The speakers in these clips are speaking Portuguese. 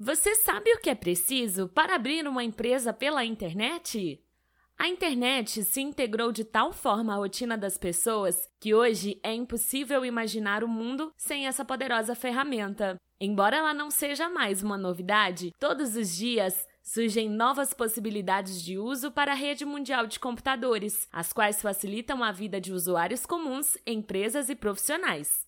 Você sabe o que é preciso para abrir uma empresa pela internet? A internet se integrou de tal forma à rotina das pessoas que hoje é impossível imaginar o mundo sem essa poderosa ferramenta. Embora ela não seja mais uma novidade, todos os dias surgem novas possibilidades de uso para a rede mundial de computadores, as quais facilitam a vida de usuários comuns, empresas e profissionais.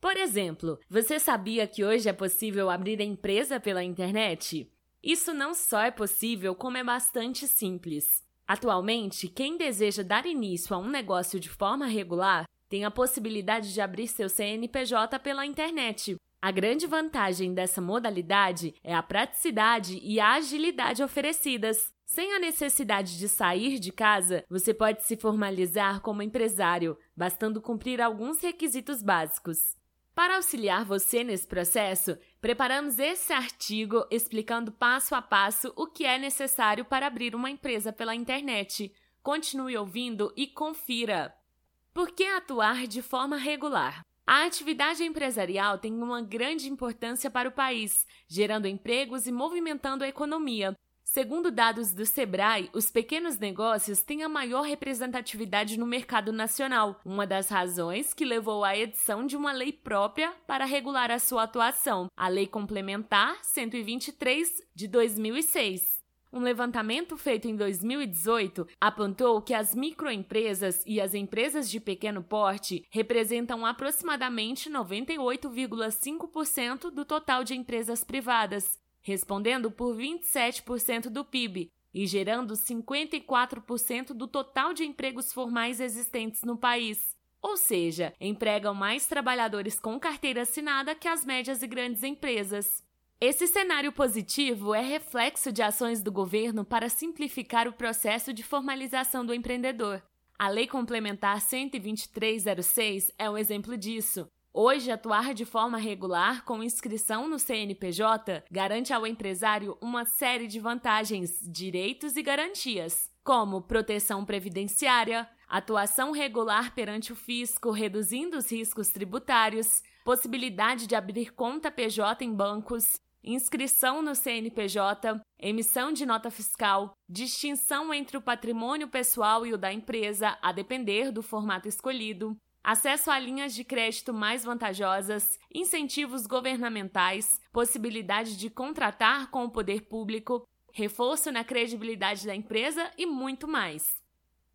Por exemplo, você sabia que hoje é possível abrir empresa pela internet? Isso não só é possível, como é bastante simples. Atualmente, quem deseja dar início a um negócio de forma regular tem a possibilidade de abrir seu CNPJ pela internet. A grande vantagem dessa modalidade é a praticidade e a agilidade oferecidas. Sem a necessidade de sair de casa, você pode se formalizar como empresário, bastando cumprir alguns requisitos básicos. Para auxiliar você nesse processo, preparamos esse artigo explicando passo a passo o que é necessário para abrir uma empresa pela internet. Continue ouvindo e confira. Por que atuar de forma regular? A atividade empresarial tem uma grande importância para o país, gerando empregos e movimentando a economia. Segundo dados do Sebrae, os pequenos negócios têm a maior representatividade no mercado nacional, uma das razões que levou à edição de uma lei própria para regular a sua atuação, a Lei Complementar 123 de 2006. Um levantamento feito em 2018 apontou que as microempresas e as empresas de pequeno porte representam aproximadamente 98,5% do total de empresas privadas, respondendo por 27% do PIB e gerando 54% do total de empregos formais existentes no país. Ou seja, empregam mais trabalhadores com carteira assinada que as médias e grandes empresas. Esse cenário positivo é reflexo de ações do governo para simplificar o processo de formalização do empreendedor. A Lei Complementar 12306 é um exemplo disso. Hoje, atuar de forma regular com inscrição no CNPJ garante ao empresário uma série de vantagens, direitos e garantias, como proteção previdenciária, atuação regular perante o fisco, reduzindo os riscos tributários, possibilidade de abrir conta PJ em bancos, inscrição no CNPJ, emissão de nota fiscal, distinção entre o patrimônio pessoal e o da empresa, a depender do formato escolhido, acesso a linhas de crédito mais vantajosas, incentivos governamentais, possibilidade de contratar com o poder público, reforço na credibilidade da empresa e muito mais.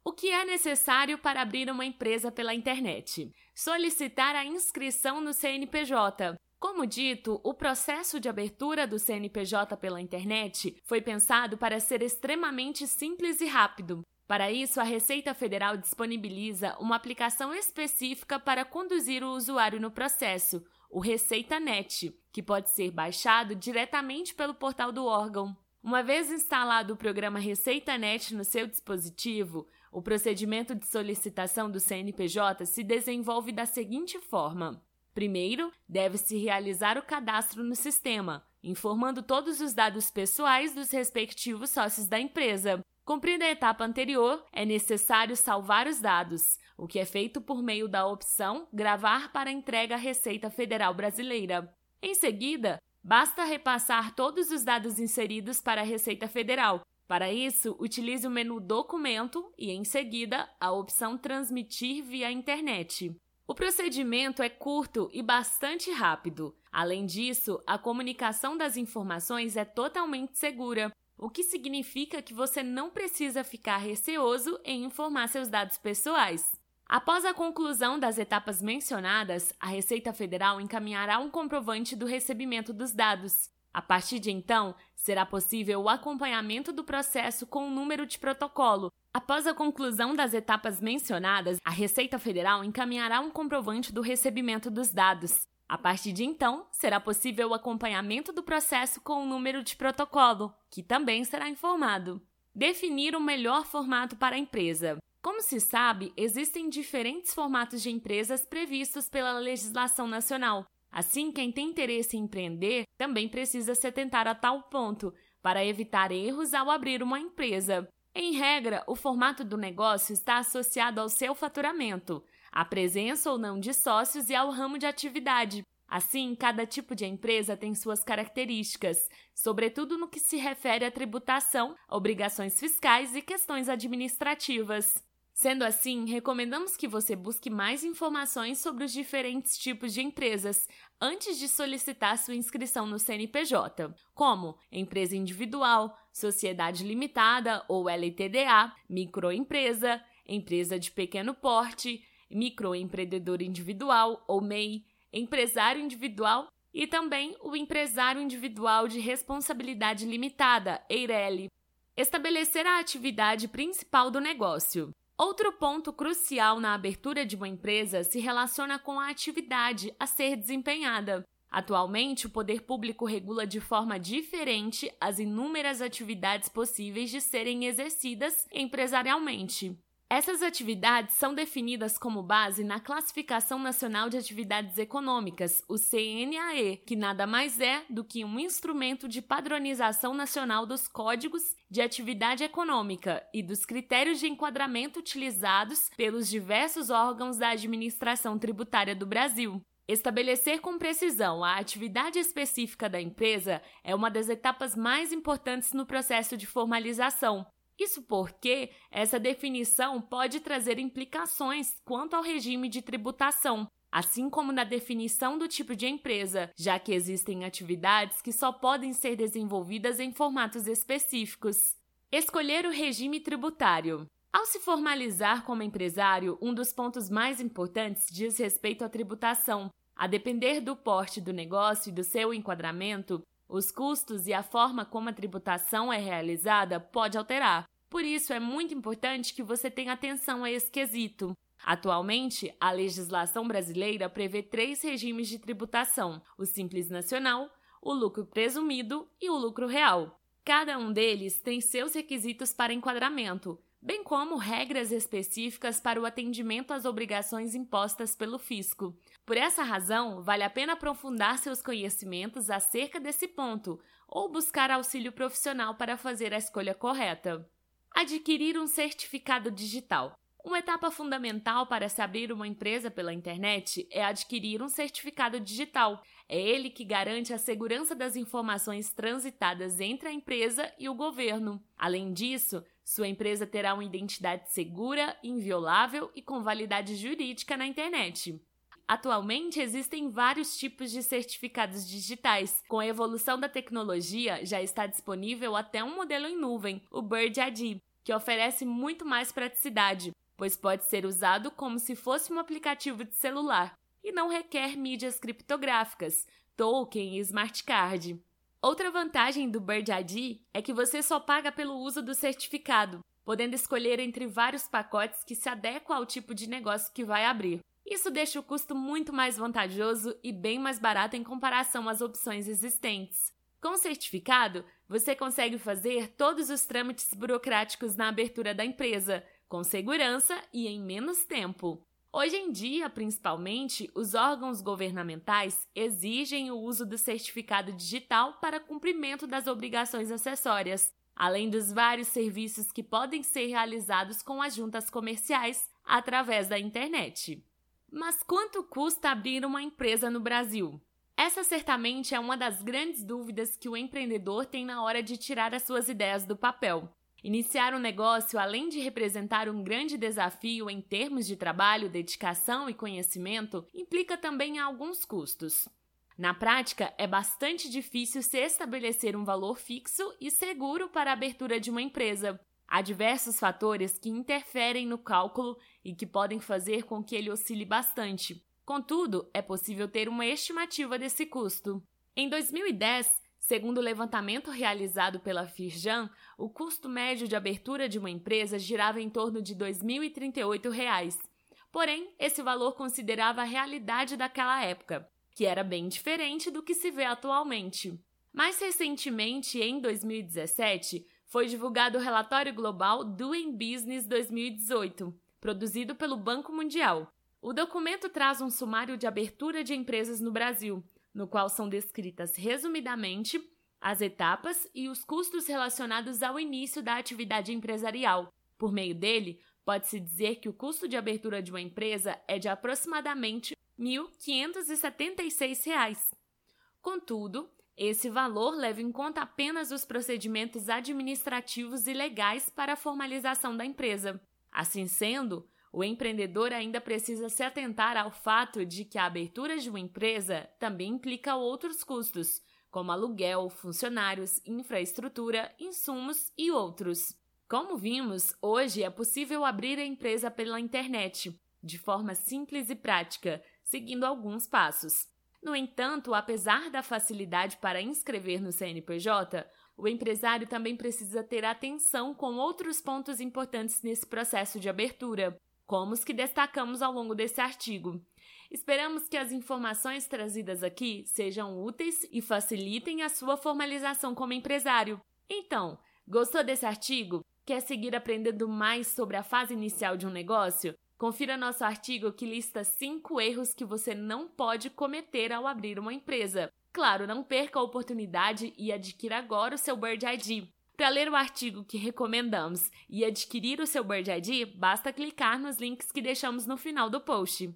O que é necessário para abrir uma empresa pela internet? Solicitar a inscrição no CNPJ. Como dito, o processo de abertura do CNPJ pela internet foi pensado para ser extremamente simples e rápido, para isso, a Receita Federal disponibiliza uma aplicação específica para conduzir o usuário no processo, o ReceitaNet, que pode ser baixado diretamente pelo portal do órgão. Uma vez instalado o programa ReceitaNet no seu dispositivo, o procedimento de solicitação do CNPJ se desenvolve da seguinte forma: primeiro, deve-se realizar o cadastro no sistema, informando todos os dados pessoais dos respectivos sócios da empresa, Cumprida a etapa anterior, é necessário salvar os dados, o que é feito por meio da opção Gravar para entrega à Receita Federal Brasileira. Em seguida, basta repassar todos os dados inseridos para a Receita Federal. Para isso, utilize o menu Documento e, em seguida, a opção Transmitir via internet. O procedimento é curto e bastante rápido. Além disso, a comunicação das informações é totalmente segura, o que significa que você não precisa ficar receoso em informar seus dados pessoais. Após a conclusão das etapas mencionadas, a Receita Federal encaminhará um comprovante do recebimento dos dados. A partir de então, será possível o acompanhamento do processo com o número de protocolo. Após a conclusão das etapas mencionadas, a Receita Federal encaminhará um comprovante do recebimento dos dados. A partir de então, será possível o acompanhamento do processo com o número de protocolo, que também será informado. Definir o melhor formato para a empresa. Como se sabe, existem diferentes formatos de empresas previstos pela legislação nacional. Assim, quem tem interesse em empreender também precisa se atentar a tal ponto, para evitar erros ao abrir uma empresa. Em regra, o formato do negócio está associado ao seu faturamento a presença ou não de sócios e ao ramo de atividade. Assim, cada tipo de empresa tem suas características, sobretudo no que se refere à tributação, obrigações fiscais e questões administrativas. Sendo assim, recomendamos que você busque mais informações sobre os diferentes tipos de empresas antes de solicitar sua inscrição no CNPJ, como empresa individual, sociedade limitada ou LTDA, microempresa, empresa de pequeno porte, microempreendedor individual ou MEI, empresário individual e também o empresário individual de responsabilidade limitada, EIRELI. Estabelecer a atividade principal do negócio. Outro ponto crucial na abertura de uma empresa se relaciona com a atividade a ser desempenhada. Atualmente, o poder público regula de forma diferente as inúmeras atividades possíveis de serem exercidas empresarialmente. Essas atividades são definidas como base na Classificação Nacional de Atividades Econômicas, o CNAE, que nada mais é do que um instrumento de padronização nacional dos códigos de atividade econômica e dos critérios de enquadramento utilizados pelos diversos órgãos da administração tributária do Brasil. Estabelecer com precisão a atividade específica da empresa é uma das etapas mais importantes no processo de formalização, isso porque essa definição pode trazer implicações quanto ao regime de tributação, assim como na definição do tipo de empresa, já que existem atividades que só podem ser desenvolvidas em formatos específicos. Escolher o regime tributário. Ao se formalizar como empresário, um dos pontos mais importantes diz respeito à tributação. A depender do porte do negócio e do seu enquadramento, os custos e a forma como a tributação é realizada pode alterar. Por isso, é muito importante que você tenha atenção a esse quesito. Atualmente, a legislação brasileira prevê três regimes de tributação: o Simples Nacional, o lucro presumido e o lucro real. Cada um deles tem seus requisitos para enquadramento, bem como regras específicas para o atendimento às obrigações impostas pelo fisco. Por essa razão, vale a pena aprofundar seus conhecimentos acerca desse ponto ou buscar auxílio profissional para fazer a escolha correta. Adquirir um certificado digital. Uma etapa fundamental para se abrir uma empresa pela internet é adquirir um certificado digital. É ele que garante a segurança das informações transitadas entre a empresa e o governo. Além disso, sua empresa terá uma identidade segura, inviolável e com validade jurídica na internet. Atualmente existem vários tipos de certificados digitais. Com a evolução da tecnologia, já está disponível até um modelo em nuvem, o Bird ID, que oferece muito mais praticidade, pois pode ser usado como se fosse um aplicativo de celular e não requer mídias criptográficas, token e smart card. Outra vantagem do Bird ID é que você só paga pelo uso do certificado, podendo escolher entre vários pacotes que se adequam ao tipo de negócio que vai abrir. Isso deixa o custo muito mais vantajoso e bem mais barato em comparação às opções existentes. Com o certificado, você consegue fazer todos os trâmites burocráticos na abertura da empresa, com segurança e em menos tempo. Hoje em dia, principalmente, os órgãos governamentais exigem o uso do certificado digital para cumprimento das obrigações acessórias, além dos vários serviços que podem ser realizados com as juntas comerciais através da internet. Mas quanto custa abrir uma empresa no Brasil? Essa certamente é uma das grandes dúvidas que o empreendedor tem na hora de tirar as suas ideias do papel. Iniciar um negócio, além de representar um grande desafio em termos de trabalho, dedicação e conhecimento, implica também alguns custos. Na prática, é bastante difícil se estabelecer um valor fixo e seguro para a abertura de uma empresa, Há diversos fatores que interferem no cálculo e que podem fazer com que ele oscile bastante. Contudo, é possível ter uma estimativa desse custo. Em 2010, segundo o levantamento realizado pela Firjan, o custo médio de abertura de uma empresa girava em torno de R$ 2.038. Porém, esse valor considerava a realidade daquela época, que era bem diferente do que se vê atualmente. Mais recentemente, em 2017, foi divulgado o relatório global Doing Business 2018, produzido pelo Banco Mundial. O documento traz um sumário de abertura de empresas no Brasil, no qual são descritas resumidamente as etapas e os custos relacionados ao início da atividade empresarial. Por meio dele, pode-se dizer que o custo de abertura de uma empresa é de aproximadamente R$ R$ Contudo, esse valor leva em conta apenas os procedimentos administrativos e legais para a formalização da empresa. Assim sendo, o empreendedor ainda precisa se atentar ao fato de que a abertura de uma empresa também implica outros custos, como aluguel, funcionários, infraestrutura, insumos e outros. Como vimos, hoje é possível abrir a empresa pela internet, de forma simples e prática, seguindo alguns passos. No entanto, apesar da facilidade para inscrever no CNPJ, o empresário também precisa ter atenção com outros pontos importantes nesse processo de abertura, como os que destacamos ao longo desse artigo. Esperamos que as informações trazidas aqui sejam úteis e facilitem a sua formalização como empresário. Então, gostou desse artigo? Quer seguir aprendendo mais sobre a fase inicial de um negócio? Confira nosso artigo que lista 5 erros que você não pode cometer ao abrir uma empresa. Claro, não perca a oportunidade e adquira agora o seu Bird ID. Para ler o artigo que recomendamos e adquirir o seu Bird ID, basta clicar nos links que deixamos no final do post.